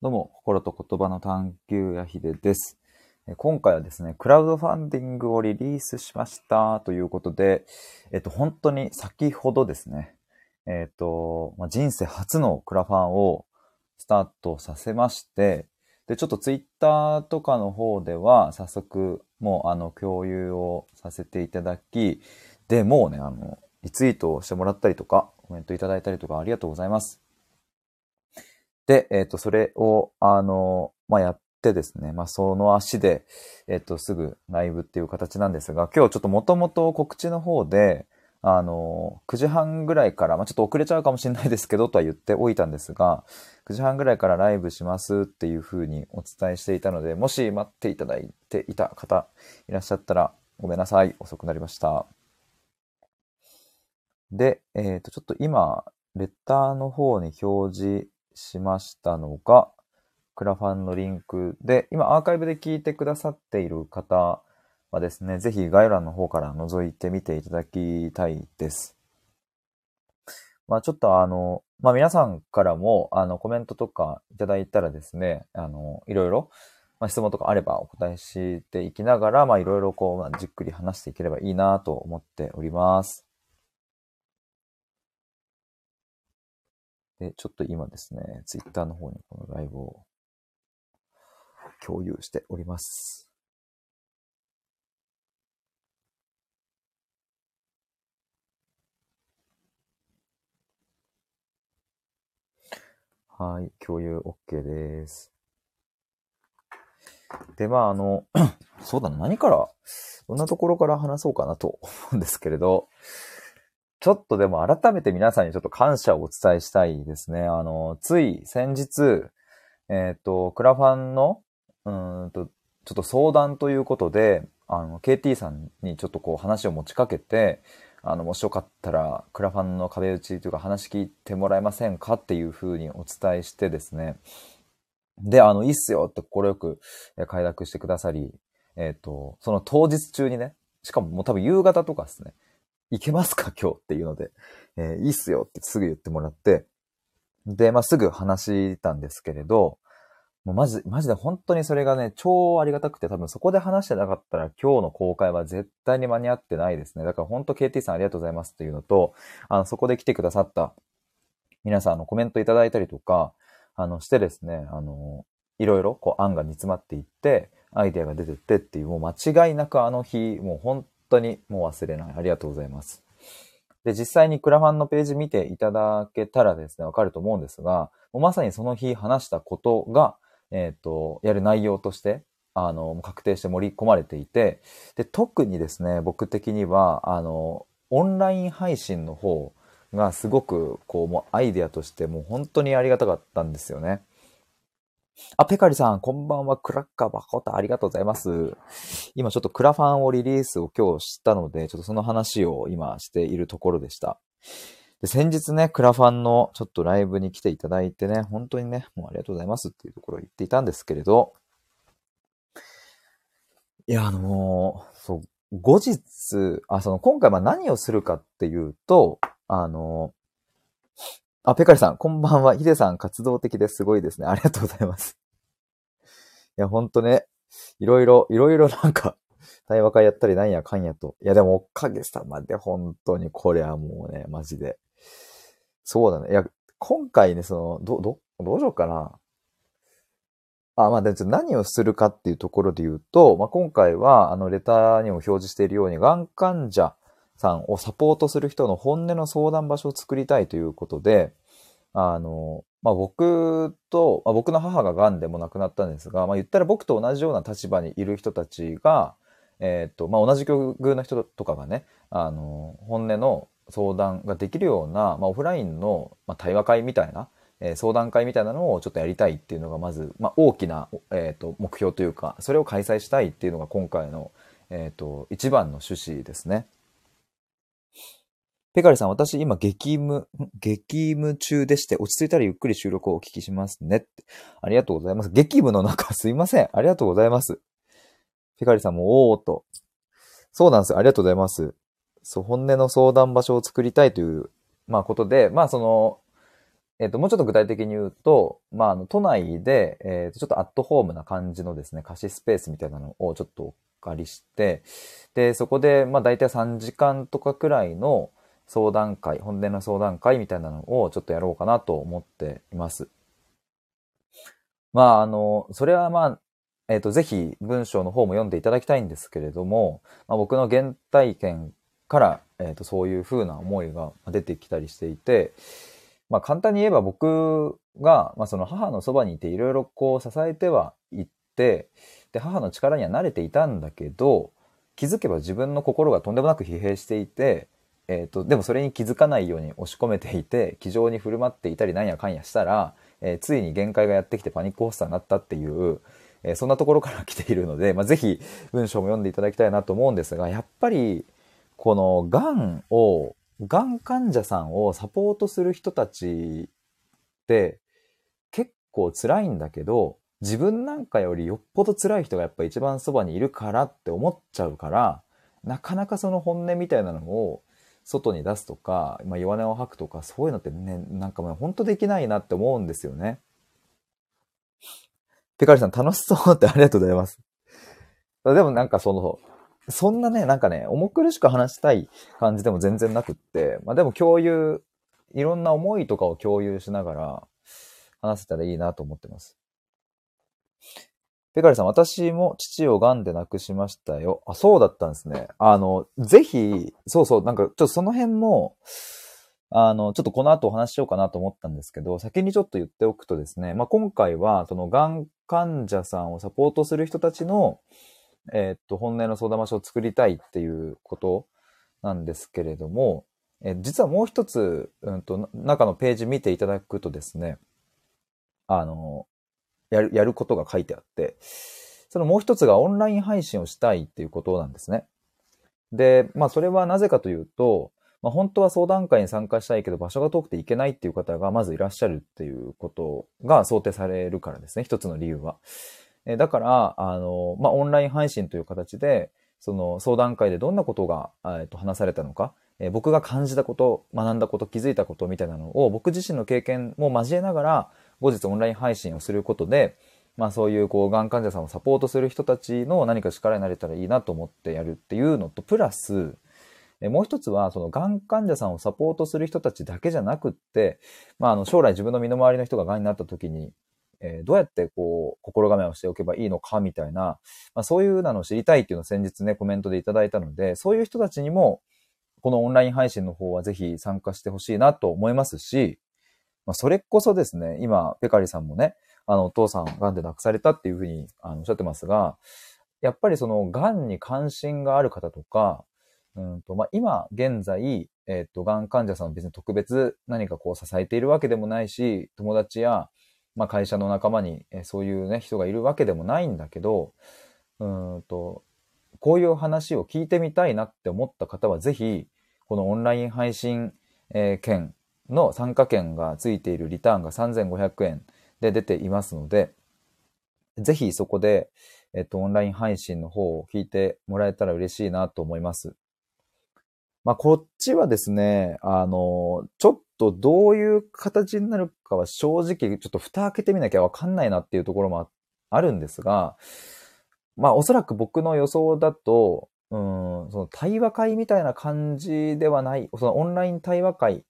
どうも、心と言葉の探求やひでです。今回はですね、クラウドファンディングをリリースしましたということで、えっと、本当に先ほどですね、えっと、まあ、人生初のクラファンをスタートさせまして、で、ちょっとツイッターとかの方では早速もうあの共有をさせていただき、で、もうね、あの、リツイートをしてもらったりとか、コメントいただいたりとかありがとうございます。で、えっ、と、それを、あの、まあ、やってですね、まあ、その足で、えっ、と、すぐライブっていう形なんですが、今日ちょっともともと告知の方で、あの、9時半ぐらいから、まあ、ちょっと遅れちゃうかもしれないですけど、とは言っておいたんですが、9時半ぐらいからライブしますっていう風にお伝えしていたので、もし待っていただいていた方いらっしゃったら、ごめんなさい。遅くなりました。で、えっ、と、ちょっと今、レッターの方に表示しましたのが、クラファンのリンクで、今アーカイブで聞いてくださっている方はですね、ぜひ概要欄の方から覗いてみていただきたいです。まあちょっとあの、まあ皆さんからもあのコメントとかいただいたらですね、あの、いろいろ、まあ、質問とかあればお答えしていきながら、まあいろいろこう、まあ、じっくり話していければいいなと思っております。で、ちょっと今ですね、ツイッターの方にこのライブを共有しております。はい、共有 OK です。で、まあ、あの、そうだな、何から、どんなところから話そうかなと思うんですけれど、ちょっとでも改めて皆さんにちょっと感謝をお伝えしたいですね。あの、つい先日、えっ、と、クラファンの、うんと、ちょっと相談ということで、あの、KT さんにちょっとこう話を持ちかけて、あの、もしよかったら、クラファンの壁打ちというか話聞いてもらえませんかっていうふうにお伝えしてですね。で、あの、いいっすよって心よく快諾してくださり、えっ、と、その当日中にね、しかももう多分夕方とかですね、行けますか？今日っていうので、えーいいっすよってすぐ言ってもらって、で、まあ、すぐ話したんですけれど、もうマジ、マジで本当にそれがね、超ありがたくて、多分そこで話してなかったら今日の公開は絶対に間に合ってないですね。だから本当 KT さんありがとうございますっていうのと、あの、そこで来てくださった皆さん、あの、コメントいただいたりとか、あの、してですね、あの、いろいろこう案が煮詰まっていって、アイデアが出てってっていう、もう間違いなくあの日、もう本当にもう忘れない。ありがとうございます。で、実際にクラファンのページ見ていただけたらですね、わかると思うんですが、もうまさにその日話したことが、えっ、と、やる内容として、あの、確定して盛り込まれていて、で、特にですね、僕的には、あの、オンライン配信の方がすごく、こう、もうアイデアとしてもう本当にありがたかったんですよね。あ、ペカリさん、こんばんは。クラッカーバコタありがとうございます。今ちょっとクラファンをリリースを今日したので、ちょっとその話を今しているところでした。で、先日ね、クラファンのちょっとライブに来ていただいてね、本当にね、もうありがとうございますっていうところを言っていたんですけれど、いや、あのーそう、後日、あ、その、今回は何をするかっていうと、あのーあ、ペカリさん、こんばんは。ヒデさん、活動的ですごいですね。ありがとうございます。いや、ほんとね、いろいろ、いろいろ なんか、対話会やったりなんやかんやと。いや、でも、おかげさまで、本当に、これはもうね、マジで。そうだね。いや、今回ね、その、ど、ど、どうしようかな。あ、まあ、でちょっと何をするかっていうところで言うと、まあ、今回は、あの、レターにも表示しているように、がん患者さんをサポートする人の本音の相談場所を作りたいということで、あの、まあ、僕と、まあ、僕の母が癌でも亡くなったんですが、まあ、言ったら僕と同じような立場にいる人たちが、えっ、と、まあ、同じ境遇の人とかがね、あの、本音の相談ができるような、まあ、オフラインの、まあ、対話会みたいな、えー相談会みたいなのをちょっとやりたいっていうのがまず、まあ、大きな、えー、と目標というかそれを開催したいっていうのが今回の、えー、と一番の趣旨ですね。ペカリさん、私今激務、激務中でして、落ち着いたらゆっくり収録をお聞きしますね。ありがとうございます。激務の中すいません。ありがとうございます。ペカリさんもおーっと。そうなんですよ。ありがとうございます。そう、本音の相談場所を作りたいという、まあことで、まあその、えっ、と、もうちょっと具体的に言うと、まあ、あの、都内で、えっ、と、ちょっとアットホームな感じのですね、貸しスペースみたいなのをちょっとお借りして、で、そこで、まあ、大体3時間とかくらいの相談会、本音の相談会みたいなのをちょっとやろうかなと思っています。まあ、あの、それはまあ、えっ、ー、と、ぜひ文章の方も読んでいただきたいんですけれども、まあ、僕の原体験から、えっ、ー、と、そういう風な思いが出てきたりしていて、まあ、簡単に言えば僕が、まあ、その母のそばにいていろいろこう支えてはいって、で、母の力には慣れていたんだけど、気づけば自分の心がとんでもなく疲弊していて、え、ー、と、でもそれに気づかないように押し込めていて、気丈に振る舞っていたりなんやかんやしたら、えー、ついに限界がやってきてパニック発作になったっていう、えー、そんなところから来ているので、まあ、ぜひ文章も読んでいただきたいなと思うんですが、やっぱり、この癌を、癌患者さんをサポートする人たちって結構辛いんだけど、自分なんかよりよっぽど辛い人がやっぱ一番そばにいるからって思っちゃうから、なかなかその本音みたいなのを外に出すとか、まあ、弱音を吐くとか、そういうのってね、なんかもう本当できないなって思うんですよね。ペカリさん楽しそうってありがとうございます。でもなんかその、そんなね、なんかね、重苦しく話したい感じでも全然なくって、まあでも共有、いろんな思いとかを共有しながら話せたらいいなと思ってます。ペカリさん、私も父を癌で亡くしましたよ。あ、そうだったんですね。あの、ぜひ、そうそう、なんかちょっとその辺も、あの、ちょっとこの後お話ししようかなと思ったんですけど、先にちょっと言っておくとですね、まあ、今回は、その、がん患者さんをサポートする人たちの、えー、っと、本音の相談場所を作りたいっていうことなんですけれども、え実はもう一つ、うんと、中のページ見ていただくとですね、あの、やる、やることが書いてあって、そのもう一つがオンライン配信をしたいっていうことなんですね。で、まあそれはなぜかというと、まあ、本当は相談会に参加したいけど場所が遠くて行けないっていう方がまずいらっしゃるっていうことが想定されるからですね。一つの理由は。えだから、あの、まあ、オンライン配信という形で、その相談会でどんなことが、えー、と話されたのか、えー、僕が感じたこと、学んだこと、気づいたことみたいなのを僕自身の経験も交えながら、後日オンライン配信をすることで、まあそういうこう、がん患者さんをサポートする人たちの何か力になれたらいいなと思ってやるっていうのと、プラス、もう一つは、その、がん患者さんをサポートする人たちだけじゃなくって、まあ、あの、将来自分の身の回りの人ががんになった時に、えー、どうやってこう、心構えをしておけばいいのかみたいな、まあ、そういうのを知りたいっていうのを先日ね、コメントでいただいたので、そういう人たちにも、このオンライン配信の方はぜひ参加してほしいなと思いますし、まあ、それこそですね、今、ペカリさんもね、あの、お父さん、癌で亡くされたっていうふうにあのおっしゃってますが、やっぱりその、癌に関心がある方とか、うんとまあ、今現在、えっ、ー、と、がん患者さんを別に特別何かこう支えているわけでもないし、友達や、まあ、会社の仲間に、えそういうね、人がいるわけでもないんだけど、うんと、こういう話を聞いてみたいなって思った方は、ぜひ、このオンライン配信、えー、券の参加券がついているリターンが3500円で出ていますので、ぜひそこで、えっと、オンライン配信の方を聞いてもらえたら嬉しいなと思います。まあ、こっちはですね、あの、ちょっとどういう形になるかは正直、ちょっと蓋開けてみなきゃわかんないなっていうところもあるんですが、まあ、おそらく僕の予想だと、うん、その対話会みたいな感じではない、そのオンライン対話会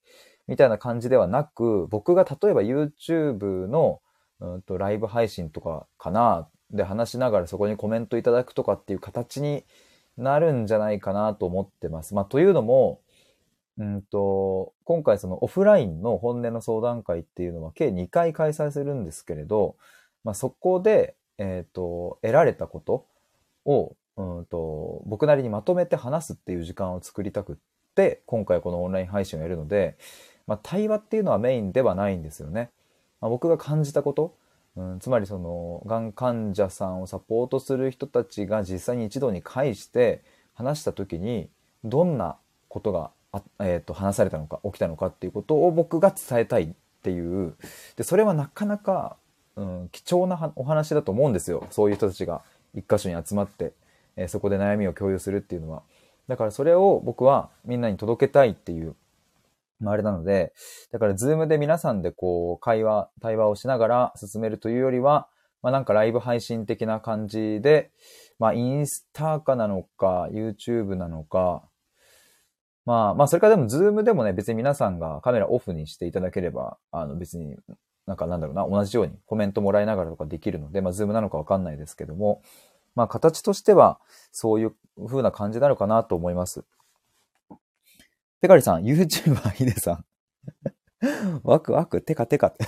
みたいな感じではなく、僕が例えば YouTube の、うんと、ライブ配信とかかな、で話しながらそこにコメントいただくとかっていう形になるんじゃないかなと思ってます。まあ、というのも、うんと、今回そのオフラインの本音の相談会っていうのは計2回開催するんですけれど、まあ、そこで、えっ、ー、と、得られたことを、うんと、僕なりにまとめて話すっていう時間を作りたくって、今回このオンライン配信をやるので、まあ、対話っていうのはメインではないんですよね。まあ、僕が感じたこと、うん、つまりその、がん患者さんをサポートする人たちが実際に一度に介して話した時に、どんなことがあ、えー、と話されたのか、起きたのかっていうことを僕が伝えたいっていう。で、それはなかなか、うん、貴重なお話だと思うんですよ。そういう人たちが一箇所に集まって、えー、そこで悩みを共有するっていうのは。だからそれを僕はみんなに届けたいっていうあ、あれなので、だからズームで皆さんでこう、会話、対話をしながら進めるというよりは、まあなんかライブ配信的な感じで、まあインスタかなのか、YouTube なのか、まあまあそれからでも Zoom でもね、別に皆さんがカメラオフにしていただければ、あの別になんかなんだろうな、同じようにコメントもらいながらとかできるので、まあ Zoom なのかわかんないですけども、まあ形としてはそういう風な感じなのかなと思います。ペカリさん、YouTuber ヒデさん。ワクワク、テカテカって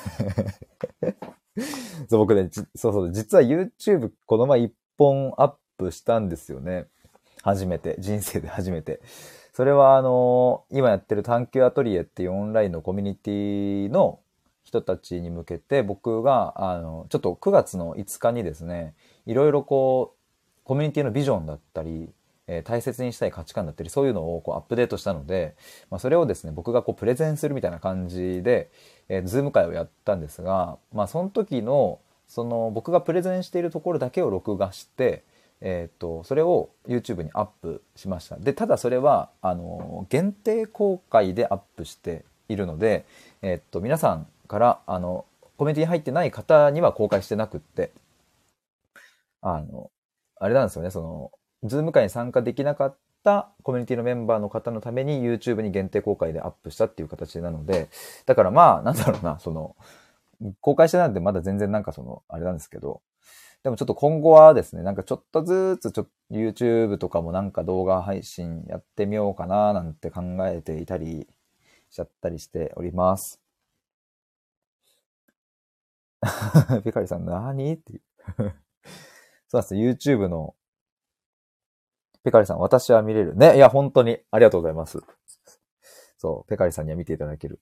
そう、僕ね、そうそう、実は YouTube この前一本アップしたんですよね。初めて。人生で初めて。それはあのー、今やってる探求アトリエっていうオンラインのコミュニティの人たちに向けて僕が、あの、ちょっと9月の5日にですね、いろいろこう、コミュニティのビジョンだったり、え大切にしたい価値観だったり、そういうのをこうアップデートしたので、まあ、それをですね、僕がこうプレゼンするみたいな感じで、えー、 Zoom 会をやったんですが、まあ、その時の、その僕がプレゼンしているところだけを録画して、えっ、ー、と、それを YouTube にアップしました。で、ただそれは、あの、限定公開でアップしているので、えっ、ー、と、皆さんから、あの、コメントに入ってない方には公開してなくって、あの、あれなんですよね、その、 Zoom 会に参加できなかったコミュニティのメンバーの方のために YouTube に限定公開でアップしたっていう形なので、だからまあ、なんだろうな、その、公開してないんでまだ全然なんかその、あれなんですけど、でもちょっと今後はですね、なんかちょっとずつちょ YouTube とかもなんか動画配信やってみようかななんて考えていたりしちゃったりしております。ペカリさん何？っていう。そうですね、YouTube のペカリさん、私は見れる。ね、いや、本当に、ありがとうございます。そう、ペカリさんには見ていただける。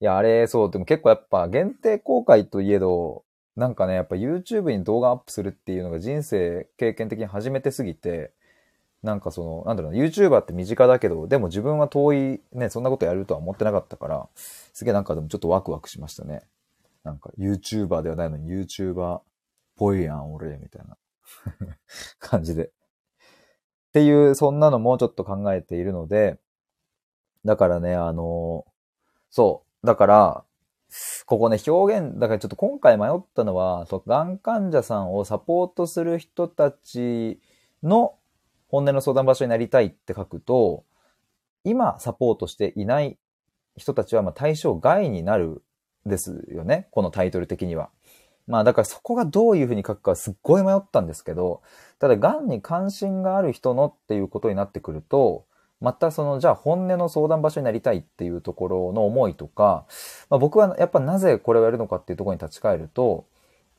いや、あれ、そう、でも結構やっぱ限定公開といえど、なんかね、やっぱ YouTube に動画アップするっていうのが人生経験的に初めてすぎて、なんかその、なんだろうな、YouTuber って身近だけど、でも自分は遠い、ね、そんなことやるとは思ってなかったから、すげえなんかでもちょっとワクワクしましたね。なんか YouTuber ではないのに YouTuber っぽいやん、俺、みたいな 感じで。っていう、そんなのもちょっと考えているので、だからね、あの、そう。だから、ここね、表現、だからちょっと今回迷ったのは、そう、がん患者さんをサポートする人たちの本音の相談場所になりたいって書くと、今サポートしていない人たちはま対象外になるですよね。このタイトル的には。まあだからそこがどういうふうに書くかすっごい迷ったんですけど、ただ癌に関心がある人のっていうことになってくると、またそのじゃあ本音の相談場所になりたいっていうところの思いとか、まあ、僕はやっぱなぜこれをやるのかっていうところに立ち返ると、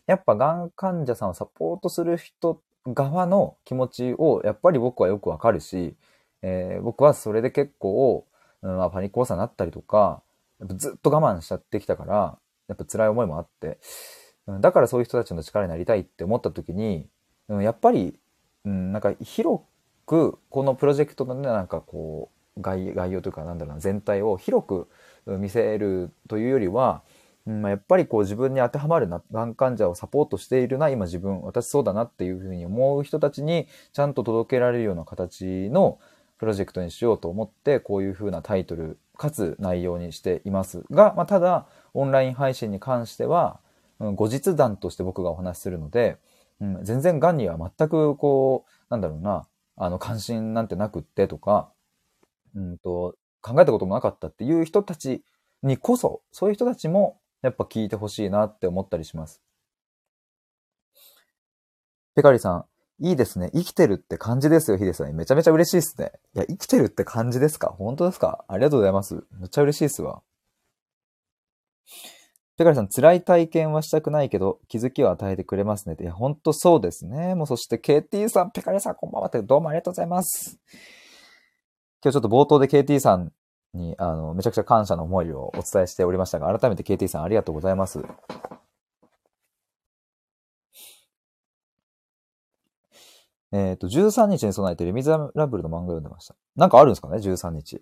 やっぱ癌患者さんをサポートする人側の気持ちをやっぱり僕はよくわかるし、えー、僕はそれで結構、うんまあ、パニック発作になったりとか、ずっと我慢しちゃってきたから、やっぱ辛い思いもあって、うんだからそういう人たちの力になりたいって思った時に、うんやっぱり、うん、なんか広くこのプロジェクトのねなんかこう概概要というかなんだろうな全体を広く見せるというよりは、うんま、やっぱりこう自分に当てはまるがん患者をサポートしているな今自分私そうだなっていうふうに思う人たちにちゃんと届けられるような形のプロジェクトにしようと思ってこういうふうなタイトルかつ内容にしていますが、まあ、ただオンライン配信に関しては、後日談として僕がお話しするので、うん、全然癌には全くこう、なんだろうな、あの、関心なんてなくってとか、うんと、考えたこともなかったっていう人たちにこそ、そういう人たちもやっぱ聞いてほしいなって思ったりします。ペカリさん、いいですね。生きてるって感じですよ、ヒデさん。めちゃめちゃ嬉しいですね。いや、生きてるって感じですか？本当ですか？ありがとうございます。めっちゃ嬉しいですわ。ペカリさん、辛い体験はしたくないけど、気づきを与えてくれますね。いや、ほんとそうですね。もうそして、KT さん、ペカリさん、こんばんはって、どうもありがとうございます。今日ちょっと冒頭で KT さんに、あの、めちゃくちゃ感謝の思いをお伝えしておりましたが、改めて KT さんありがとうございます。えっ、ー、と、13日に備えてレミザラブルの漫画読んでました。なんかあるんですかね ?13 日。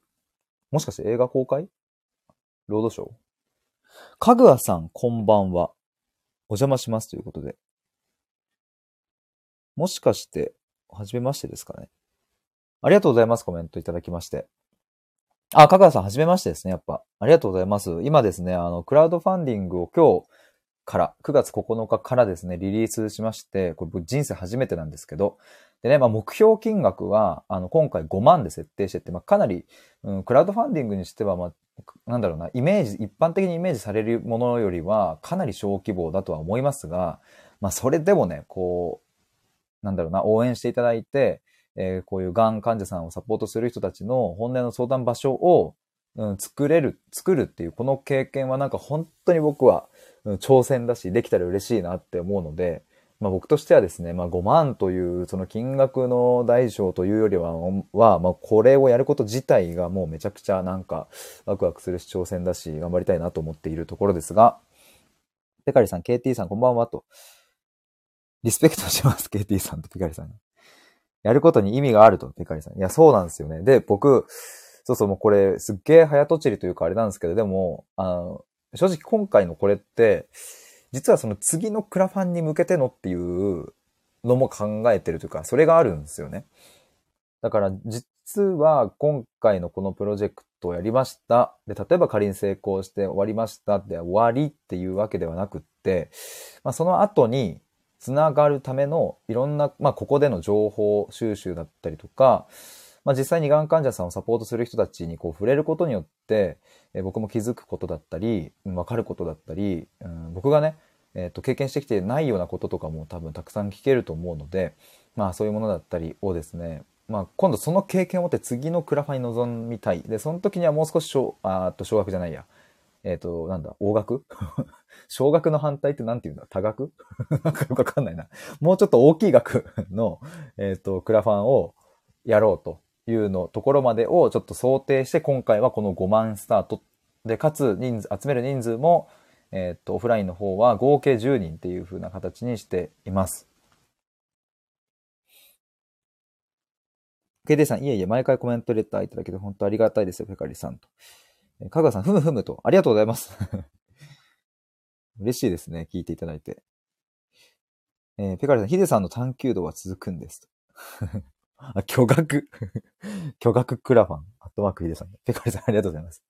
もしかして映画公開？ロードショー？かぐわさん、こんばんは。お邪魔しますということで。もしかして、はじめましてですかね。ありがとうございます。コメントいただきまして。あ、かかさん、はじめましてですね、やっぱ。ありがとうございます。今ですね、あの、クラウドファンディングを今日から、9月9日からですね、リリースしまして、これ僕人生初めてなんですけど、でね、まあ、目標金額は、あの、今回5万で設定してて、まあ、かなり、うん、クラウドファンディングにしては、まあ、なんだろうな、イメージ、一般的にイメージされるものよりは、かなり小規模だとは思いますが、まあ、それでもね、こう、なんだろうな、応援していただいて、えー、こういうがん患者さんをサポートする人たちの本音の相談場所を、うん、作れる、作るっていうこの経験はなんか本当に僕は、うん、挑戦だし、できたら嬉しいなって思うので、まあ僕としてはですね、まあ5万というその金額の大小というよりは、は、まあこれをやること自体がもうめちゃくちゃなんかワクワクするし挑戦だし、頑張りたいなと思っているところですが、ペカリさん、KT さんこんばんはと。リスペクトします、KT さんとペカリさん。やることに意味があると、ペカリさん。いや、そうなんですよね。で、僕、そうそう、もうこれ、すっげえ早とちりというかあれなんですけど、でも、あの、正直今回のこれって、実はその次のクラファンに向けてのっていうのも考えてるというか、それがあるんですよね。だから実は今回のこのプロジェクトをやりました。で、例えば仮に成功して終わりましたで終わりっていうわけではなくって、まあ、その後につながるためのいろんな、まあ、ここでの情報収集だったりとか、まあ、実際にがん患者さんをサポートする人たちにこう触れることによって、えー、僕も気づくことだったり、わかることだったり、うん、僕がね、えっ、ー、と、経験してきてないようなこととかも多分たくさん聞けると思うので、まあそういうものだったりをですね、まあ今度その経験を持って次のクラファンに臨みたい。で、その時にはもう少し小、あと小学じゃないや。えっ、ー、と、なんだ、大学？小学の反対って何て言うんだ？多額 なんかよくわかんないな。もうちょっと大きい額の、えっ、ー、と、クラファンをやろうというのところまでをちょっと想定して、今回はこの5万スタートで、かつ人数、集める人数も、えっ、と、オフラインの方は合計10人っていう風な形にしています。KD さん、いえいえ、毎回コメントレターいただけて本当ありがたいですよ、ペカリさんと。かがさん、ふむふむと、ありがとうございます。嬉しいですね、聞いていただいて。えー、ペカリさん、ヒデさんの探求度は続くんです。あ、巨額 巨額クラファン。アットマークヒデさん。ペカリさん、ありがとうございます。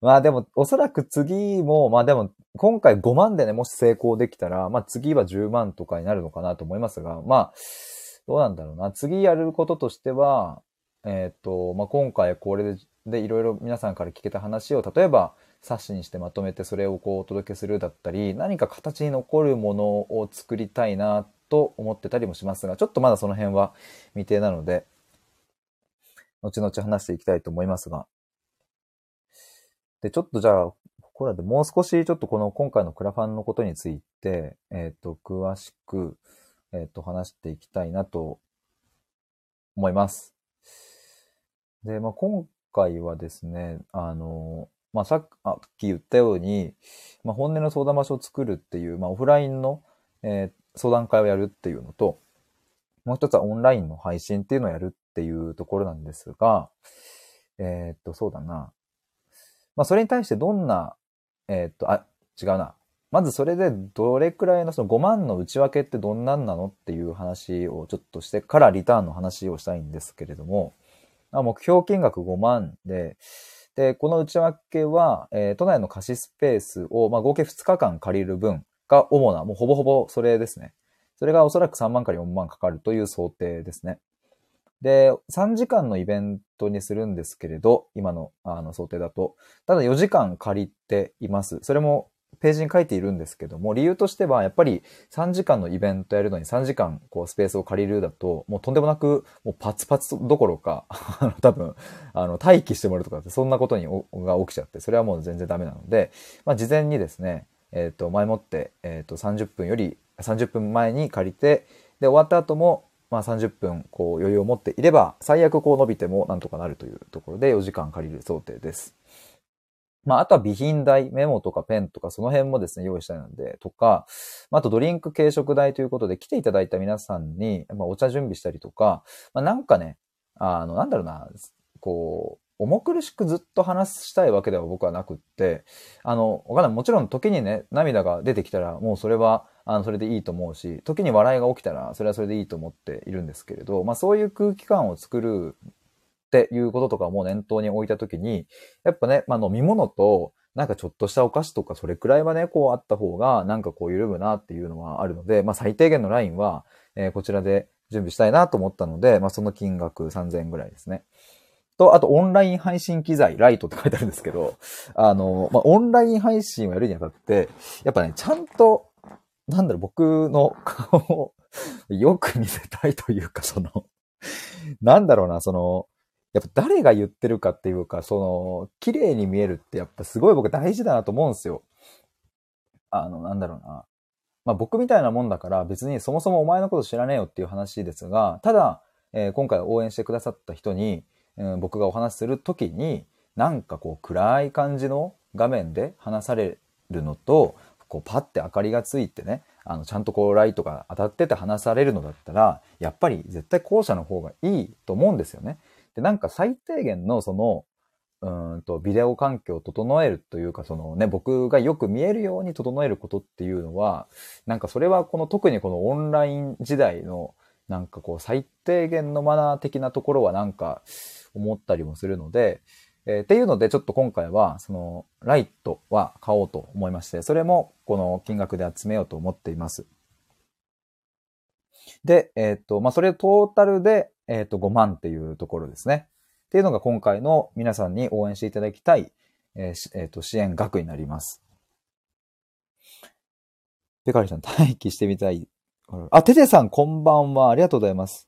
まあでも、おそらく次も、まあでも、今回5万でね、もし成功できたら、まあ次は10万とかになるのかなと思いますが、まあ、どうなんだろうな。次やることとしては、えっ、ー、と、まあ今回これで、で、いろいろ皆さんから聞けた話を、例えば、冊子にしてまとめてそれをこうお届けするだったり、何か形に残るものを作りたいなと思ってたりもしますが、ちょっとまだその辺は未定なので、後々話していきたいと思いますが。で、ちょっとじゃあ、ここらでもう少しちょっとこの今回のクラファンのことについて、えっ、ー、と、詳しく、えっ、ー、と、話していきたいなと思います。で、まあ、今回はですね、あの、まあ、さっき言ったように、まあ、本音の相談場所を作るっていう、まあ、オフラインの、えー、相談会をやるっていうのと、もう一つはオンラインの配信っていうのをやるっていうところなんですが、えー、っと、そうだな。まあ、それに対してどんな、えー、っと、あ、違うな。まずそれでどれくらいのその5万の内訳ってどんなんなのっていう話をちょっとしてからリターンの話をしたいんですけれども、目標金額5万で、で、この内訳は、えー、都内の貸しスペースを、まあ、合計2日間借りる分が主な、もうほぼほぼそれですね。それがおそらく3万から4万かかるという想定ですね。で、3時間のイベントにするんですけれど、今のあの想定だと。ただ4時間借りています。それもページに書いているんですけども、理由としては、やっぱり3時間のイベントやるのに3時間こうスペースを借りるだと、もうとんでもなく、もうパツパツどころか、多分、あの、待機してもらうとかって、そんなことにが起きちゃって、それはもう全然ダメなので、まあ、事前にですね、えっ、ー、と、前もって、えっ、ー、と、30分より、30分前に借りて、で、終わった後も、まあ30分こう余裕を持っていれば、最悪こう伸びてもなんとかなるというところで4時間借りる想定です。まあ、あとは備品代、メモとかペンとかその辺もですね、用意したいので、とか、まあとドリンク軽食代ということで来ていただいた皆さんに、まあ、お茶準備したりとか、まあ、なんかね、あの、なんだろうな、こう、重苦しくずっと話したいわけでは僕はなくって、あの、わかんない。もちろん時にね、涙が出てきたら、もうそれは、あの、それでいいと思うし、時に笑いが起きたら、それはそれでいいと思っているんですけれど、まあそういう空気感を作るっていうこととかも念頭に置いたときに、やっぱね、まあ飲み物と、なんかちょっとしたお菓子とかそれくらいはね、こうあった方が、なんかこう緩むなっていうのはあるので、まあ最低限のラインは、えー、こちらで準備したいなと思ったので、まあその金額3000円ぐらいですね。と、あとオンライン配信機材、ライトって書いてあるんですけど、あの、まあオンライン配信をやるにあたって、やっぱね、ちゃんと、なんだろう、僕の顔をよく見せたいというか、その、なんだろうな、その、やっぱ誰が言ってるかっていうか、その、綺麗に見えるってやっぱすごい僕大事だなと思うんですよ。あの、なんだろうな。まあ僕みたいなもんだから別にそもそもお前のこと知らねえよっていう話ですが、ただ、えー、今回応援してくださった人に、うん、僕がお話しするときに、なんかこう暗い感じの画面で話されるのと、こうパッて明かりがついてね、あのちゃんとこうライトが当たってて話されるのだったら、やっぱり絶対後者の方がいいと思うんですよね。で、なんか最低限のその、うんと、ビデオ環境を整えるというか、そのね、僕がよく見えるように整えることっていうのは、なんかそれはこの特にこのオンライン時代の、なんかこう最低限のマナー的なところはなんか思ったりもするので、えー、っていうのでちょっと今回はそのライトは買おうと思いまして、それもこの金額で集めようと思っています。で、えっ、と、まあ、それトータルで、えっ、と、5万っていうところですね。っていうのが今回の皆さんに応援していただきたい、えーえー、と支援額になります。ペカリさん、待機してみたい。あ、テテさん、こんばんは。ありがとうございます。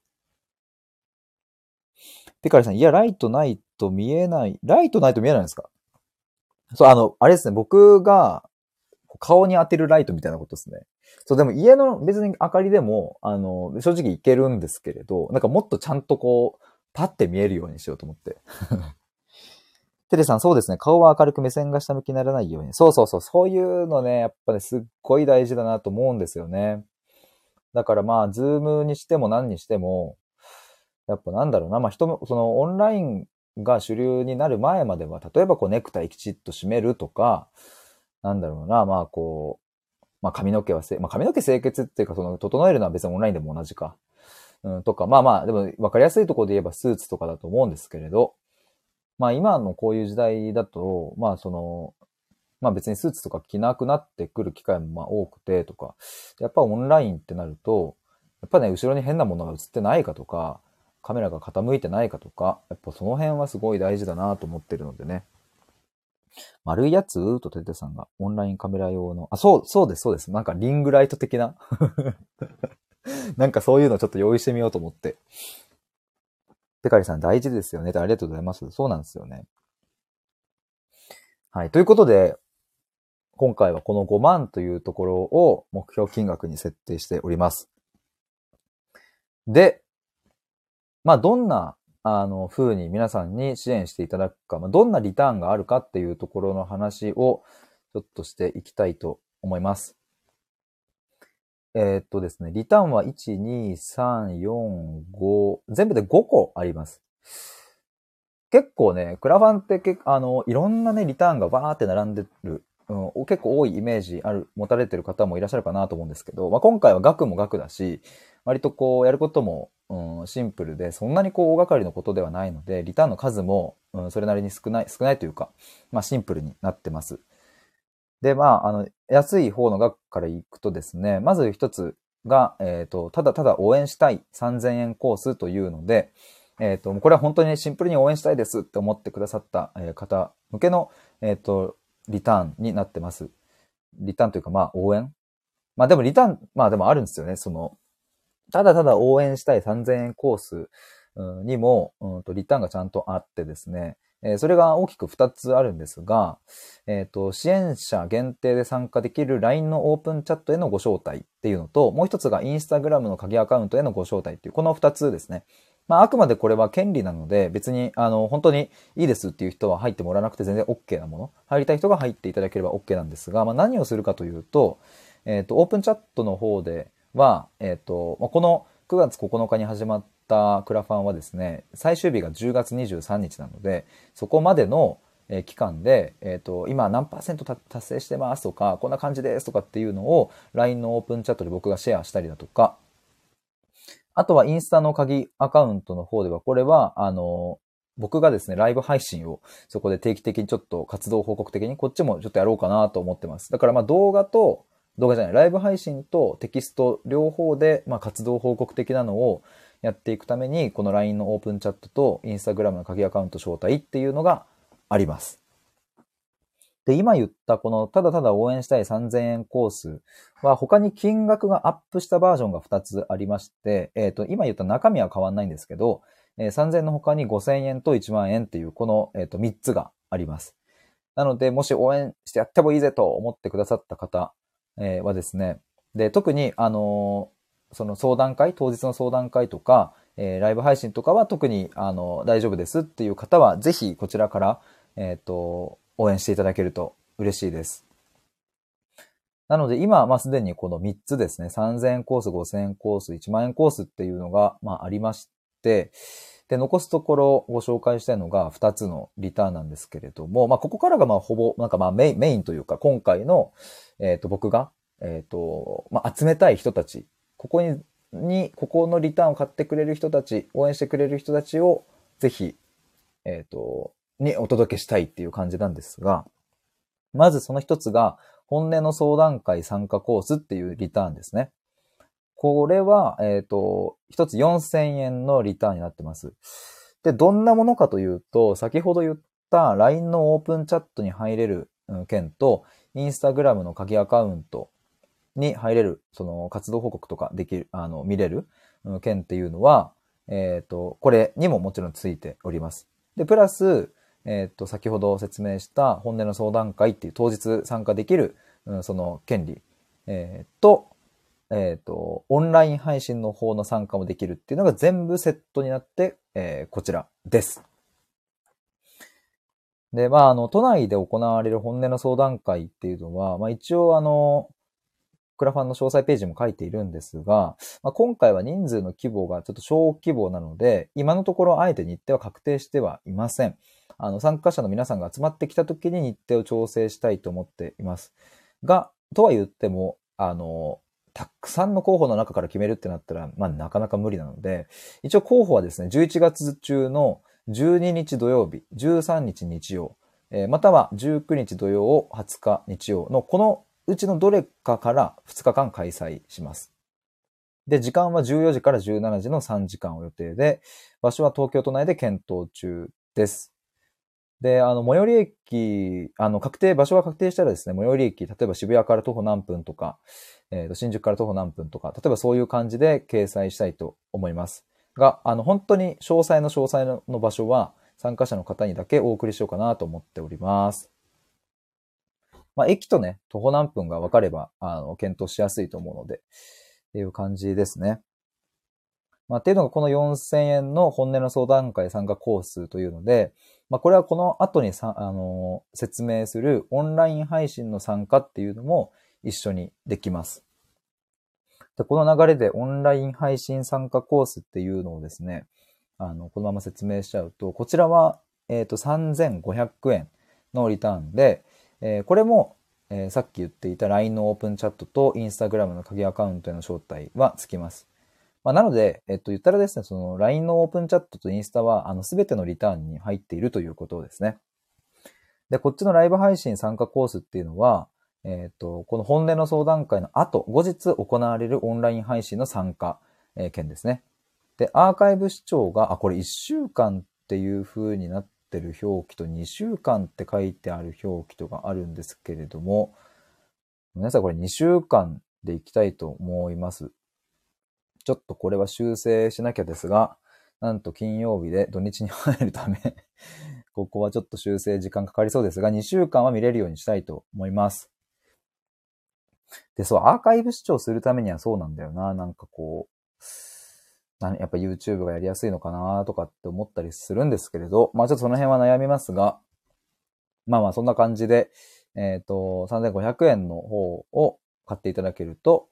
ペカリさん、いや、ライトないと見えない。ライトないと見えないんですか？そう、あの、あれですね。僕が顔に当てるライトみたいなことですね。そう、でも家の別に明かりでも、あの、正直いけるんですけれど、なんかもっとちゃんとこう、パッて見えるようにしようと思って。テレさん、そうですね。顔は明るく目線が下向きにならないように。そうそうそう。そういうのね、やっぱね、すっごい大事だなと思うんですよね。だからまあ、 Zoom にしても何にしても、やっぱなんだろうな。まあ人も、そのオンラインが主流になる前までは、例えばこうネクタイきちっと締めるとか、なんだろうな。まあこう、まあ髪の毛はせ、まあ髪の毛清潔っていうか、その、整えるのは別にオンラインでも同じか。うん、とか、まあまあ、でも分かりやすいところで言えばスーツとかだと思うんですけれど、まあ今のこういう時代だと、まあその、まあ別にスーツとか着なくなってくる機会もまあ多くてとか、やっぱオンラインってなると、やっぱね、後ろに変なものが映ってないかとか、カメラが傾いてないかとか、やっぱその辺はすごい大事だなと思ってるのでね。丸いやつ？とテテさんがオンラインカメラ用の、あ、そう、そうです、そうです。なんかリングライト的な。なんかそういうのちょっと用意してみようと思って。ペカリさん大事ですよね。ありがとうございます。そうなんですよね。はい。ということで、今回はこの5万というところを目標金額に設定しております。で、まあ、どんなあの、風に皆さんに支援していただくか、まあ、どんなリターンがあるかっていうところの話をちょっとしていきたいと思います。えー、っとですね、リターンは1、2、3、4、5、全部で5個あります。結構ね、クラファンって結あの、いろんなね、リターンがバーって並んでる、うん、結構多いイメージある、持たれてる方もいらっしゃるかなと思うんですけど、まあ、今回は額も額だし、割とこう、やることもうん、シンプルで、そんなにこう大掛かりのことではないので、リターンの数も、うん、それなりに少ない、少ないというか、まあシンプルになってます。で、まあ、あの、安い方の額からいくとですね、まず一つが、えっ、ー、と、ただただ応援したい3000円コースというので、えっ、ー、と、これは本当にシンプルに応援したいですって思ってくださった方向けの、えっ、ー、と、リターンになってます。リターンというか、まあ、応援？まあでもリターン、まあでもあるんですよね。その、ただただ応援したい3000円コースにも、うんとリターンがちゃんとあってですね、えー、それが大きく2つあるんですが、えっ、ー、と、支援者限定で参加できる LINE のオープンチャットへのご招待っていうのと、もう一つが Instagram の鍵アカウントへのご招待っていう、この2つですね。まあ、あくまでこれは権利なので、別に、あの、本当にいいですっていう人は入ってもらわなくて全然 OK なもの。入りたい人が入っていただければ OK なんですが、まあ、何をするかというと、えっ、ー、と、オープンチャットの方では、えっ、と、この9月9日に始まったクラファンはですね、最終日が10月23日なので、そこまでの期間で、えっ、ー、と、今何パーセント達成してますとか、こんな感じですとかっていうのを LINE のオープンチャットで僕がシェアしたりだとか、あとはインスタの鍵アカウントの方では、これは、あの、僕がですね、ライブ配信をそこで定期的にちょっと活動報告的にこっちもちょっとやろうかなと思ってます。だからまあ動画と、動画じゃない、ライブ配信とテキスト両方でまあ活動報告的なのをやっていくために、この LINE のオープンチャットと Instagram の鍵アカウント招待っていうのがあります。で、今言ったこのただただ応援したい3000円コースは他に金額がアップしたバージョンが2つありまして、えっ、ー、と、今言った中身は変わんないんですけど、えー、3000円の他に5000円と1万円っていうこの、えっ、ー、と3つがあります。なので、もし応援してやってもいいぜと思ってくださった方、えー、はですね、で、特に、あのその相談会、当日の相談会とか、えー、ライブ配信とかは特に、あの、大丈夫ですっていう方は、ぜひこちらから、えっ、と、応援していただけると嬉しいです。なので今、まあ、すでにこの3つですね、3000円コース、5000円コース、1万円コースっていうのが、まあ、ありまして、で、残すところご紹介したいのが2つのリターンなんですけれども、まあ、ここからがま、ほぼ、なんかまメイン、メインというか、今回の、えっ、ー、と、僕が、えっ、ー、と、まあ、集めたい人たち、ここに、に、ここのリターンを買ってくれる人たち、応援してくれる人たちを、ぜひ、えっ、ー、と、にお届けしたいっていう感じなんですが、まずその一つが、本音の相談会参加コースっていうリターンですね。これは、えっ、ー、と、一つ4000円のリターンになってます。で、どんなものかというと、先ほど言った LINE のオープンチャットに入れる件と、Instagram の鍵アカウントに入れる、その活動報告とかできる、あの、見れる件っていうのは、えっ、ー、と、これにももちろんついております。で、プラス、えっ、と、先ほど説明した本音の相談会っていう当日参加できる、うん、その権利、えー、と、えっ、と、オンライン配信の方の参加もできるっていうのが全部セットになって、えー、こちらです。で、まあ、あの、都内で行われる本音の相談会っていうのは、まあ一応あの、クラファンの詳細ページも書いているんですが、まあ、今回は人数の規模がちょっと小規模なので、今のところあえて日程は確定してはいません。あの、参加者の皆さんが集まってきた時に日程を調整したいと思っています。が、とは言っても、あの、たくさんの候補の中から決めるってなったら、まあ、なかなか無理なので、一応候補はですね、11月中の12日土曜日、13日日曜、えー、または19日土曜20日日曜のこのうちのどれかから2日間開催します。で、時間は14時から17時の3時間を予定で、場所は東京都内で検討中です。で、あの、最寄り駅、あの、確定、場所が確定したらですね、最寄り駅、例えば渋谷から徒歩何分とか、えっ、ー、と、新宿から徒歩何分とか、例えばそういう感じで掲載したいと思います。が、あの、本当に詳細の詳細の場所は、参加者の方にだけお送りしようかなと思っております。まあ、駅とね、徒歩何分が分かれば、あの、検討しやすいと思うので、っていう感じですね。まあ、っていうのがこの4000円の本音の相談会参加コースというので、まあ、これはこの後にさ、あの、説明するオンライン配信の参加っていうのも一緒にできます。で、この流れでオンライン配信参加コースっていうのをですね、あの、このまま説明しちゃうと、こちらは、えっ、ー、と、3500円のリターンで、えー、これも、えー、さっき言っていた LINE のオープンチャットと Instagram の鍵アカウントへの招待はつきます。まあ、なので、えっと、言ったらですね、その LINE のオープンチャットとインスタは、あの、すべてのリターンに入っているということですね。で、こっちのライブ配信参加コースっていうのは、えっと、この本音の相談会の後、後日行われるオンライン配信の参加、えー、件ですね。で、アーカイブ視聴が、あ、これ1週間っていう風になってる表記と2週間って書いてある表記とかあるんですけれども、皆さんこれ2週間でいきたいと思います。ちょっとこれは修正しなきゃですが、なんと金曜日で土日に入るため ここはちょっと修正時間かかりそうですが、2週間は見れるようにしたいと思います。で、そう、アーカイブ視聴するためにはそうなんだよな。なんかこう、やっぱ YouTube がやりやすいのかなとかって思ったりするんですけれど、まあちょっとその辺は悩みますが、まあまあそんな感じで、えっ、ー、と、3500円の方を買っていただけると、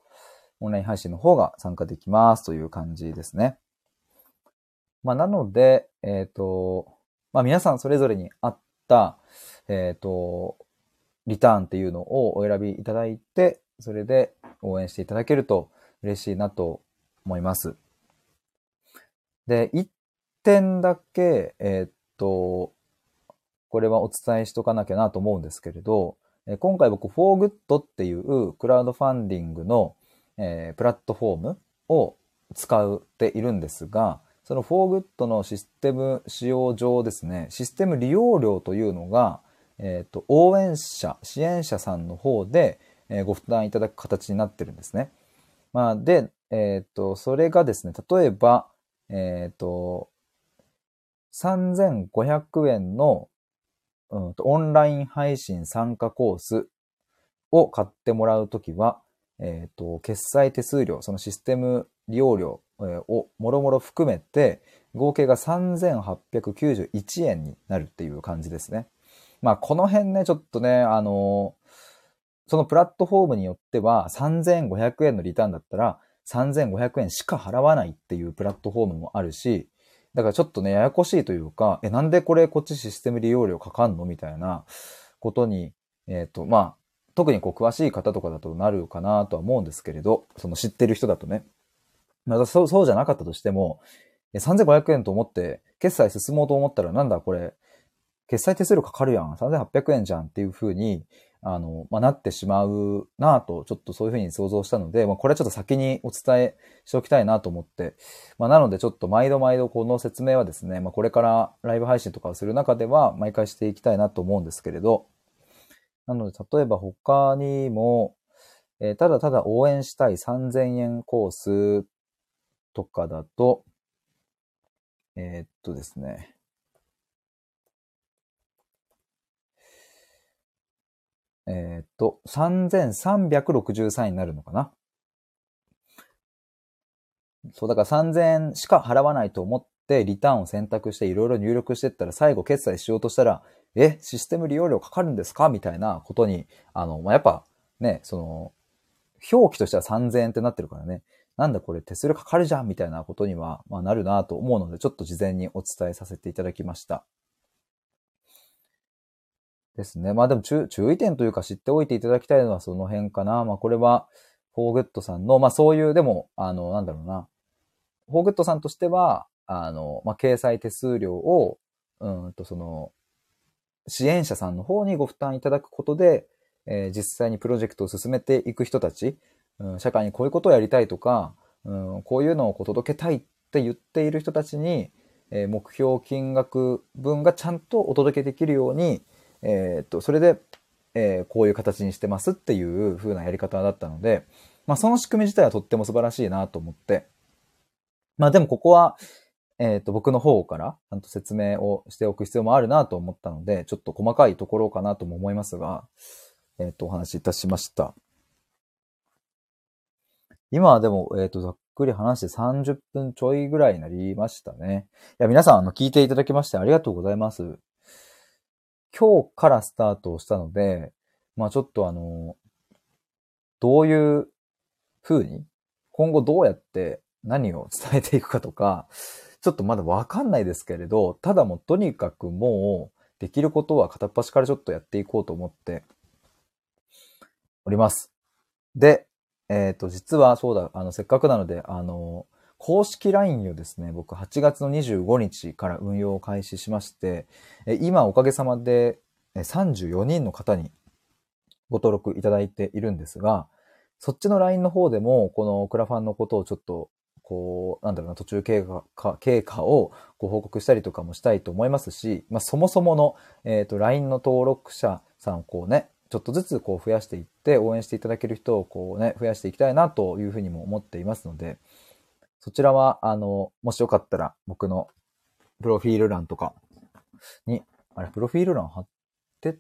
オンライン配信の方が参加できますという感じですね。まあなので、えっ、ー、と、まあ皆さんそれぞれに合った、えっ、ー、と、リターンっていうのをお選びいただいて、それで応援していただけると嬉しいなと思います。で、一点だけ、えー、っと、これはお伝えしとかなきゃなと思うんですけれど、今回僕、フォーグッドっていうクラウドファンディングの、えー、プラットフォームを使っているんですが、そのフォーグッドのシステム使用上ですね、システム利用料というのが、えっ、ー、と、応援者、支援者さんの方で、えー、ご負担いただく形になってるんですね。まあ、で、えっ、ー、と、それがですね、例えば、えっ、と、3500円の、うん、オンライン配信参加コースを買ってもらうときは、えっ、と、決済手数料、そのシステム利用料をもろもろ含めて、合計が3891円になるっていう感じですね。まあ、この辺ね、ちょっとね、あのそのプラットフォームによっては3500円のリターンだったら3500円しか払わないっていうプラットフォームもあるし、だからちょっとね、ややこしいというか、え、なんでこれこっちシステム利用料かかんのみたいなことに、えっ、ー、と、まあ、特にこう詳しい方とかだとなるかなとは思うんですけれど、その知ってる人だとね。まあ、そう、そうじゃなかったとしても、3500円と思って決済進もうと思ったらなんだこれ、決済手数料かかるやん。3800円じゃんっていう風に、あの、まあ、なってしまうなと、ちょっとそういう風に想像したので、まあ、これはちょっと先にお伝えしておきたいなと思って、まあ、なのでちょっと毎度毎度この説明はですね、まあ、これからライブ配信とかをする中では毎回していきたいなと思うんですけれど、なので例えば他にも、えー、ただただ応援したい3000円コースとかだと、えー、っとですね、えー、っと、3363円になるのかな？そう、だから3000円しか払わないと思って、リターンを選択していろいろ入力してったら、最後決済しようとしたら、え、システム利用料かかるんですか？みたいなことに、あの、まあ、やっぱ、ね、その、表記としては3000円ってなってるからね。なんだこれ手数料かかるじゃんみたいなことには、まあ、なるなと思うので、ちょっと事前にお伝えさせていただきました。ですね。まあでも注意点というか知っておいていただきたいのはその辺かな。まあこれは、フォーグッドさんの、まあそういう、でも、あの、なんだろうな。フォーグッドさんとしては、あの、まあ掲載手数料を、うんとその、支援者さんの方にご負担いただくことで、えー、実際にプロジェクトを進めていく人たち、うん、社会にこういうことをやりたいとか、うん、こういうのをこう届けたいって言っている人たちに、えー、目標金額分がちゃんとお届けできるように、えー、っと、それで、えー、こういう形にしてますっていう風なやり方だったので、まあ、その仕組み自体はとっても素晴らしいなと思って、まあでもここは、えっ、と、僕の方からちゃんと説明をしておく必要もあるなと思ったので、ちょっと細かいところかなとも思いますが、えっ、と、お話しいたしました。今はでも、えっ、と、ざっくり話して30分ちょいぐらいになりましたね。いや、皆さん、あの、聞いていただきましてありがとうございます。今日からスタートをしたので、まあちょっとあの、どういう風に、今後どうやって何を伝えていくかとか、ちょっとまだわかんないですけれど、ただもうとにかくもう、できることは片っ端からちょっとやっていこうと思っております。で、えっ、ー、と、実はそうだ、あの、せっかくなので、あの、公式 LINE をですね、僕8月の25日から運用を開始しまして、今おかげさまで34人の方にご登録いただいているんですが、そっちの LINE の方でも、このクラファンのことをちょっと、こう、なんだろうな、途中経過経過をご報告したりとかもしたいと思いますし、まあ、そもそもの、えっ、ー、と、LINE の登録者さんをこうね、ちょっとずつこう増やしていって、応援していただける人をこうね、増やしていきたいなというふうにも思っていますので、そちらは、あの、もしよかったら、僕のプロフィール欄とかに、あれ、プロフィール欄貼って、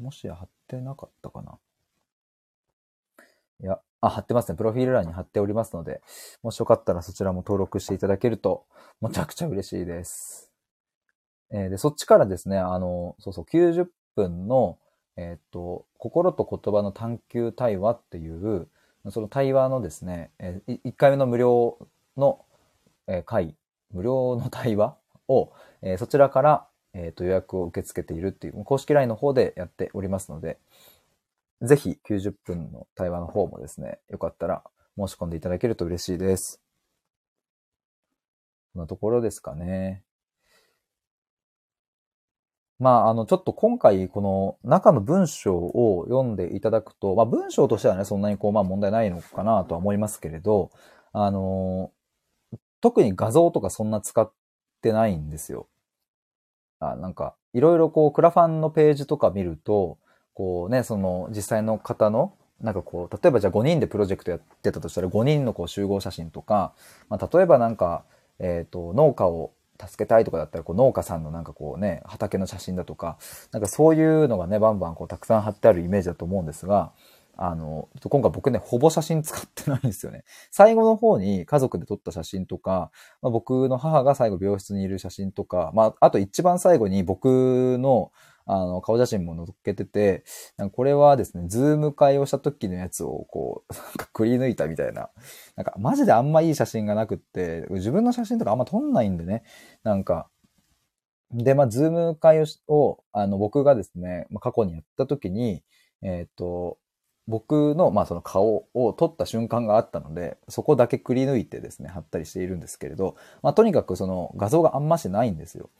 もしや貼ってなかったかな。いや、あ、貼ってますね。プロフィール欄に貼っておりますので、もしよかったらそちらも登録していただけると、むちゃくちゃ嬉しいです。えー、で、そっちからですね、あの、そうそう、90分の、えっ、と、心と言葉の探求対話っていう、その対話のですね、えー、1回目の無料の、え会、無料の対話を、えそちらから、えー、と予約を受け付けているっていう、公式 LINE の方でやっておりますので、ぜひ90分の対話の方もですね、よかったら申し込んでいただけると嬉しいです。こんなところですかね。まあ、あの、ちょっと今回、この中の文章を読んでいただくと、まあ、文章としてはね、そんなにこう、まあ、問題ないのかなとは思いますけれど、あの、特に画像とかそんな使ってないんですよ。あなんか、いろいろこう、クラファンのページとか見ると、こうね、その、実際の方の、なんかこう、例えばじゃあ5人でプロジェクトやってたとしたら5人のこう集合写真とか、まあ、例えばなんか、えっ、ー、と、農家を助けたいとかだったら、こう農家さんのなんかこうね、畑の写真だとか、なんかそういうのがね、バンバンこうたくさん貼ってあるイメージだと思うんですが、あの、今回僕ね、ほぼ写真使ってないんですよね。最後の方に家族で撮った写真とか、まあ、僕の母が最後病室にいる写真とか、まあ、あと一番最後に僕の、あの、顔写真も載っけてて、これはですね、 Zoom 会をした時のやつをこう、なんかくり抜いたみたいな。なんかマジであんまいい写真がなくって、自分の写真とかあんま撮んないんでね、なんか、で、まあ、 Zoom 会を、あの、僕がですね、過去にやった時に、えっ、ー、と、僕の、まあ、その顔を撮った瞬間があったので、そこだけくり抜いてですね、貼ったりしているんですけれど、まあ、とにかくその画像があんましないんですよ。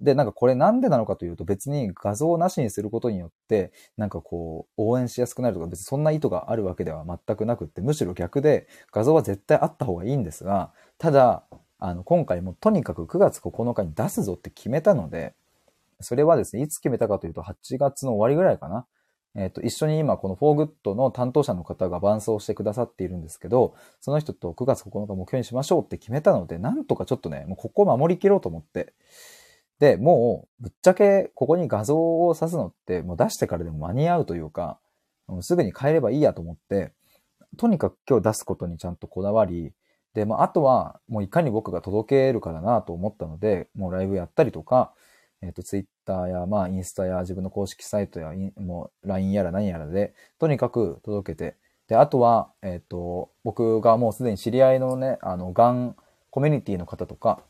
で、なんかこれなんでなのかというと別に画像なしにすることによって、なんかこう、応援しやすくなるとか別にそんな意図があるわけでは全くなくって、むしろ逆で画像は絶対あった方がいいんですが、ただ、あの、今回もとにかく9月9日に出すぞって決めたので、それはですね、いつ決めたかというと8月の終わりぐらいかな。えっ、ー、と、一緒に今このフォーグッドの担当者の方が伴走してくださっているんですけど、その人と9月9日目標にしましょうって決めたので、なんとかちょっとね、もうここを守りきろうと思って、で、もう、ぶっちゃけ、ここに画像を指すのって、もう出してからでも間に合うというか、もうすぐに変えればいいやと思って、とにかく今日出すことにちゃんとこだわり、で、まあ、あとは、もういかに僕が届けるかだなと思ったので、もうライブやったりとか、えっ、ー、と、ツイッターや、まあ、インスタや自分の公式サイトや、もう、LINE やら何やらで、とにかく届けて、で、あとは、えっ、ー、と、僕がもうすでに知り合いのね、あの、がんコミュニティの方とか、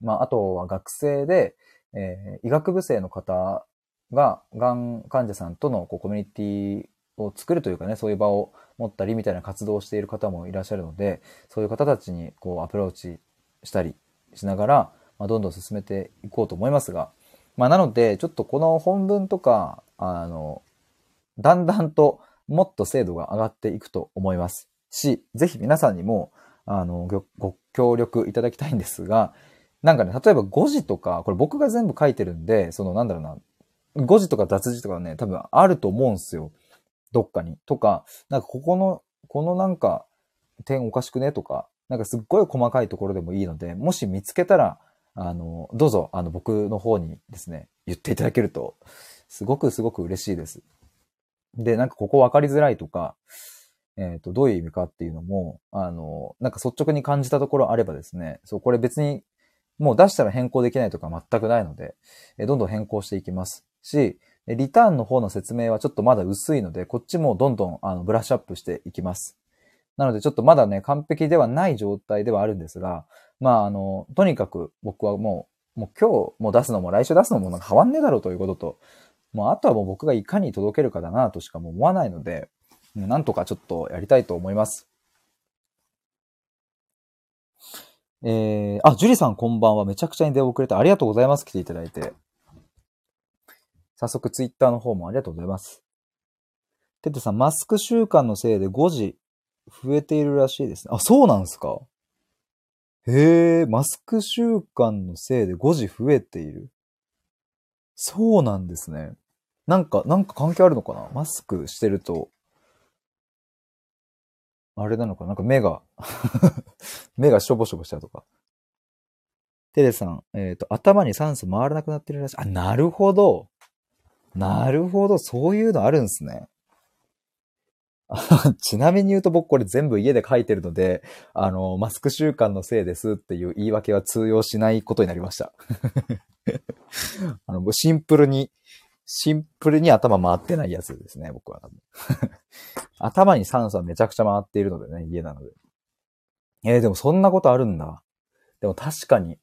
まあ、あとは学生で、えー、医学部生の方が、がん患者さんとのこうコミュニティを作るというかね、そういう場を持ったりみたいな活動をしている方もいらっしゃるので、そういう方たちにこうアプローチしたりしながら、まあ、どんどん進めていこうと思いますが、まあ、なので、ちょっとこの本文とか、あの、だんだんともっと精度が上がっていくと思いますし、ぜひ皆さんにも、あの、ご協力いただきたいんですが、なんかね、例えば5時とか、これ僕が全部書いてるんで、そのなんだろうな、5時とか雑字とかね、多分あると思うんすよ。どっかに。とか、なんかここの、このなんか点おかしくね？とか、なんかすっごい細かいところでもいいので、もし見つけたら、あの、どうぞ、あの、僕の方にですね、言っていただけると、すごくすごく嬉しいです。で、なんかここ分かりづらいとか、えっ、ー、と、どういう意味かっていうのも、あの、なんか率直に感じたところあればですね、そう、これ別にもう出したら変更できないとか全くないので、えどんどん変更していきますし、リターンの方の説明はちょっとまだ薄いので、こっちもどんどんあのブラッシュアップしていきます。なのでちょっとまだね、完璧ではない状態ではあるんですが、まああの、とにかく僕はもう、もう今日も出すのも来週出すのもなんか変わんねえだろうということと、もうあとはもう僕がいかに届けるかだなとしかも思わないので、なんとかちょっとやりたいと思います。えー、あ、ジュリさんこんばんは。めちゃくちゃに出遅れてありがとうございます。来ていただいて。早速ツイッターの方もありがとうございます。テッドさん、マスク習慣のせいで5時増えているらしいですね。あ、そうなんですかへえ、マスク習慣のせいで5時増えている。そうなんですね。なんか、なんか関係あるのかな？マスクしてるとあれなのかな？んか目が 目がしょぼしょぼしたとか。テレさん、えっ、ー、と、頭に酸素回らなくなってるらしい。あ、なるほど。なるほど。そういうのあるんですね。ちなみに言うと僕これ全部家で書いてるので、あの、マスク習慣のせいですっていう言い訳は通用しないことになりました。あの、シンプルに、シンプルに頭回ってないやつですね、僕は。頭に酸素はめちゃくちゃ回っているのでね、家なので。えー、でもそんなことあるんだ。でも確かに、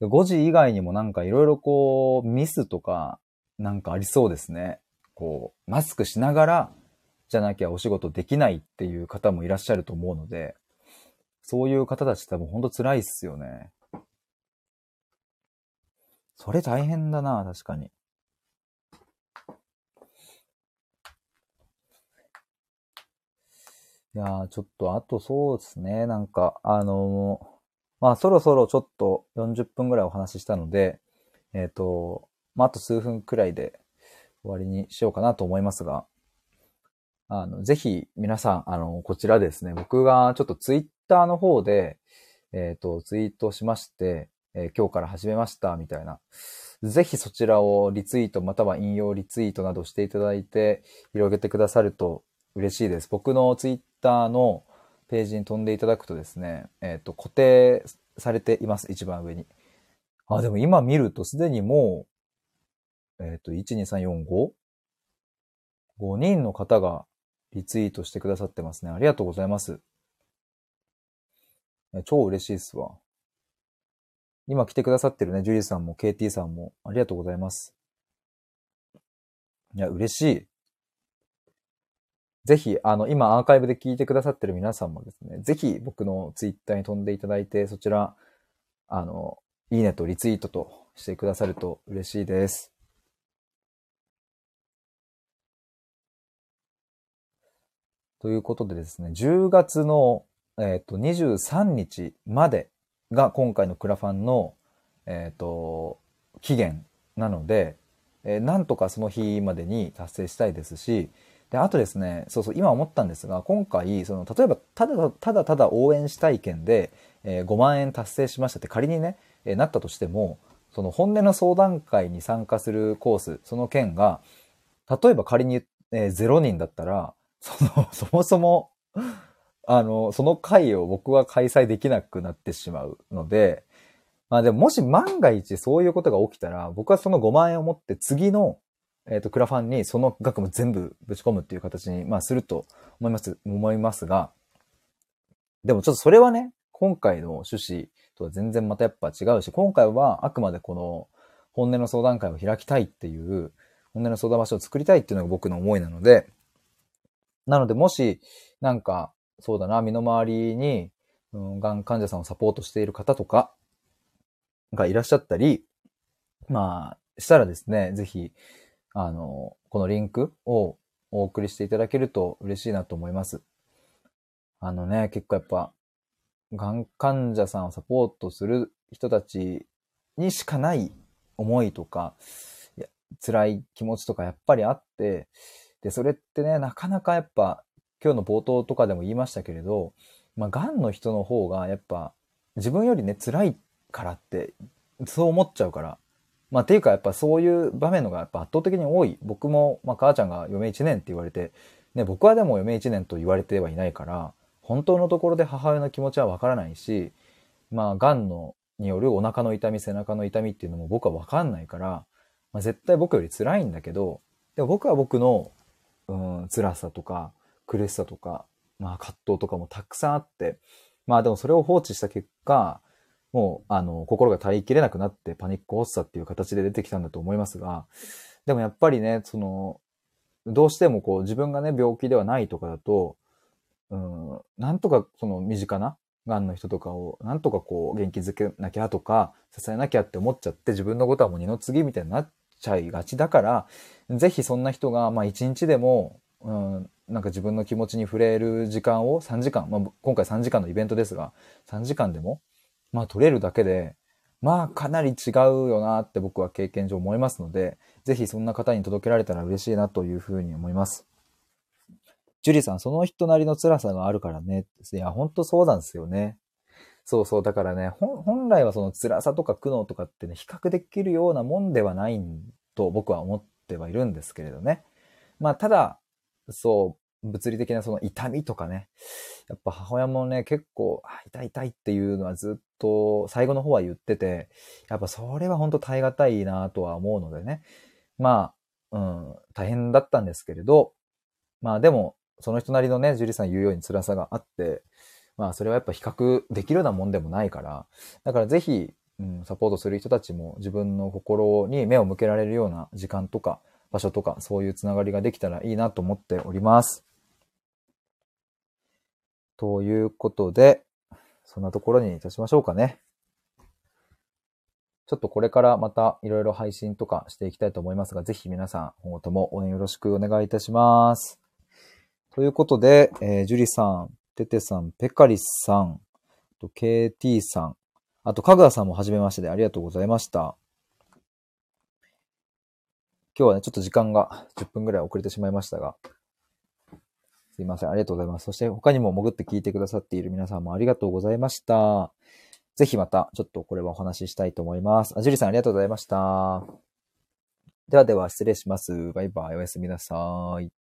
5時以外にもなんかいろいろこう、ミスとか、なんかありそうですね。こう、マスクしながら、じゃなきゃお仕事できないっていう方もいらっしゃると思うので、そういう方たち多分ほんと辛いっすよね。それ大変だな、確かに。いやー、ちょっと、あとそうですね、なんか、あのーまあ、そろそろちょっと40分ぐらいお話ししたので、えっ、と、まあ、あと数分くらいで終わりにしようかなと思いますが、あの、ぜひ皆さん、あの、こちらですね、僕がちょっとツイッターの方で、えっ、と、ツイートしまして、えー今日から始めました、みたいな。ぜひそちらをリツイートまたは引用リツイートなどしていただいて広げてくださると嬉しいです。僕のツイッターのページに飛んでいただくとですね、えっ、と、固定されています、一番上に。あ、でも今見るとすでにもう、えっ、と、1、2、3、4、5? 5人の方がリツイートしてくださってますね。ありがとうございます。超嬉しいですわ。今来てくださってるね、ジュリーさんも KT さんもありがとうございます。いや、嬉しい。ぜひ、あの、今アーカイブで聞いてくださってる皆さんもですね、ぜひ僕のツイッターに飛んでいただいて、そちら、あの、いいねとリツイートとしてくださると嬉しいです。ということでですね、10月の、えっ、と、23日までが今回のクラファンの、えっ、と、期限なので、えーなんとかその日までに達成したいですし、で、あとですね、そうそう、今思ったんですが、今回、その、例えば、ただ、ただただ応援したい件で、えー5万円達成しましたって仮にね、えーなったとしても、その本音の相談会に参加するコース、その件が、例えば仮に、えー0人だったら、その、そもそも、あの、その会を僕は開催できなくなってしまうので、まあでももし万が一そういうことが起きたら、僕はその5万円を持って次の、えっ、と、クラファンにその額も全部ぶち込むっていう形に、まあすると思います、思いますが、でもちょっとそれはね、今回の趣旨とは全然またやっぱ違うし、今回はあくまでこの本音の相談会を開きたいっていう、本音の相談場所を作りたいっていうのが僕の思いなので、なのでもし、なんか、そうだな、身の回りに、うん、がん患者さんをサポートしている方とかがいらっしゃったり、まあ、したらですね、ぜひ、あの、このリンクをお送りしていただけると嬉しいなと思います。あのね、結構やっぱ、がん患者さんをサポートする人たちにしかない思いとか、い辛い気持ちとかやっぱりあって、で、それってね、なかなかやっぱ、今日の冒頭とかでも言いましたけれど、まあ、癌の人の方がやっぱ、自分よりね、辛いからって、そう思っちゃうから。まあ、っていうかやっぱそういう場面のがやっぱ圧倒的に多い。僕も、まあ、母ちゃんが嫁1年って言われて、ね、僕はでも嫁1年と言われてはいないから、本当のところで母親の気持ちはわからないし、まあ、癌の、によるお腹の痛み、背中の痛みっていうのも僕はわかんないから、まあ、絶対僕より辛いんだけど、でも僕は僕の、うん、辛さとか、苦しさとか、まあ葛藤とかもたくさんあって、まあでもそれを放置した結果、もう、あの、心が耐えきれなくなってパニック発作っていう形で出てきたんだと思いますが、でもやっぱりね、その、どうしてもこう自分がね、病気ではないとかだと、うん、なんとかその身近な癌の人とかを、なんとかこう元気づけなきゃとか、支えなきゃって思っちゃって、自分のことはもう二の次みたいになっちゃいがちだから、ぜひそんな人が、まあ一日でも、うん、なんか自分の気持ちに触れる時間を3時間、まあ今回3時間のイベントですが、3時間でも、まあ取れるだけで、まあかなり違うよなって僕は経験上思いますので、ぜひそんな方に届けられたら嬉しいなというふうに思います。ジュリさん、その人なりの辛さがあるからね。いや、本当そうなんですよね。そうそう。だからね、本来はその辛さとか苦悩とかってね、比較できるようなもんではないと僕は思ってはいるんですけれどね。まあ、ただ、そう、物理的なその痛みとかね、やっぱ母親もね、結構、痛い痛いっていうのはずっと最後の方は言ってて、やっぱそれは本当耐え難いなとは思うのでね。まあ、うん、大変だったんですけれど、まあでも、その人なりのね、樹里さん言うように辛さがあって、まあそれはやっぱ比較できるようなもんでもないから、だからぜひ、うん、サポートする人たちも自分の心に目を向けられるような時間とか場所とかそういうつながりができたらいいなと思っております。ということで、そんなところにいたしましょうかね。ちょっとこれからまたいろいろ配信とかしていきたいと思いますが、ぜひ皆さん、今後とも応援よろしくお願いいたします。ということで、えージュリさん、テテさん、ペカリスさん、と KT さん、あと、かぐわさんもはじめましてでありがとうございました。今日はね、ちょっと時間が10分ぐらい遅れてしまいましたが、すいません、ありがとうございます。そして他にも潜って聞いてくださっている皆さんもありがとうございました。ぜひまた、ちょっとこれはお話ししたいと思います。あ、ジュリさんありがとうございました。ではでは、失礼します。バイバイ。おやすみなさい。